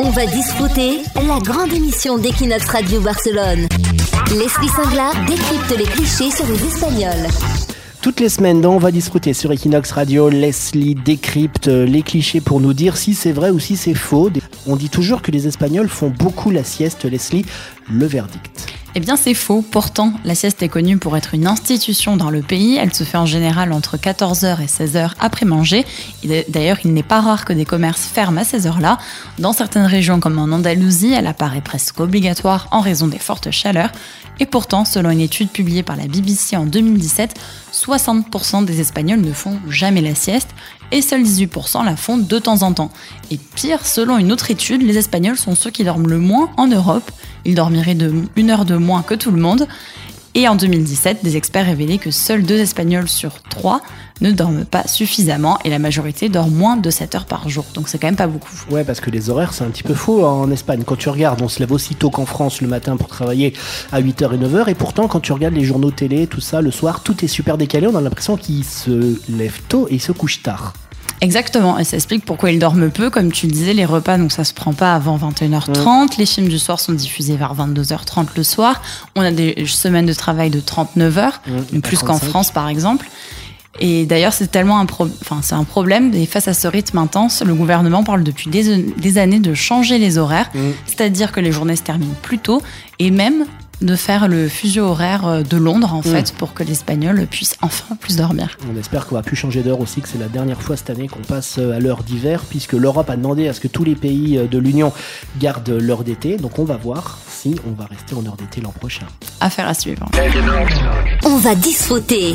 On va discuter la grande émission d'Equinox Radio Barcelone. Leslie Singla décrypte les clichés sur les Espagnols. Toutes les semaines, On va discuter sur Equinox Radio, Leslie décrypte les clichés pour nous dire si c'est vrai ou si c'est faux. On dit toujours que les Espagnols font beaucoup la sieste, Leslie. Le verdict. Eh bien, c'est faux. Pourtant, la sieste est connue pour être une institution dans le pays. Elle se fait en général entre 14h et 16h après manger. D'ailleurs, il n'est pas rare que des commerces ferment à ces heures-là. Dans certaines régions, comme en Andalousie, elle apparaît presque obligatoire en raison des fortes chaleurs. Et pourtant, selon une étude publiée par la BBC en 2017, 60% des Espagnols ne font jamais la sieste et seuls 18% la font de temps en temps. Et pire, selon une autre étude, les Espagnols sont ceux qui dorment le moins en Europe. Ils dormiraient de une heure de moins que tout le monde. Et en 2017, des experts révélaient que seuls deux Espagnols sur trois ne dorment pas suffisamment et la majorité dort moins de 7 heures par jour. Donc c'est quand même pas beaucoup. Ouais, parce que les horaires, c'est un petit peu faux en Espagne. Quand tu regardes, on se lève aussi tôt qu'en France le matin pour travailler à 8h et 9h. Et pourtant, quand tu regardes les journaux télé, tout ça, le soir, tout est super décalé. On a l'impression qu'ils se lèvent tôt et ils se couchent tard. Exactement, et ça explique pourquoi ils dorment peu. Comme tu le disais, les repas, donc ça se prend pas avant 21h30. Les films du soir sont diffusés vers 22h30 le soir. On a des semaines de travail de 39 heures, plus qu'en France par exemple. Et d'ailleurs, c'est tellement un, enfin, c'est un problème. Et face à ce rythme intense, le gouvernement parle depuis des, années de changer les horaires, c'est-à-dire que les journées se terminent plus tôt et même de faire le fuseau horaire euh, de Londres en fait mm. pour que l'Espagnol puisse enfin plus dormir. On espère qu'on va plus changer d'heure aussi, que c'est la dernière fois cette année qu'on passe euh, à l'heure d'hiver puisque l'Europe a demandé à ce que tous les pays euh, de l'Union gardent l'heure d'été. Donc on va voir si on va rester en heure d'été l'an prochain. Affaire à suivre. On va disfruter.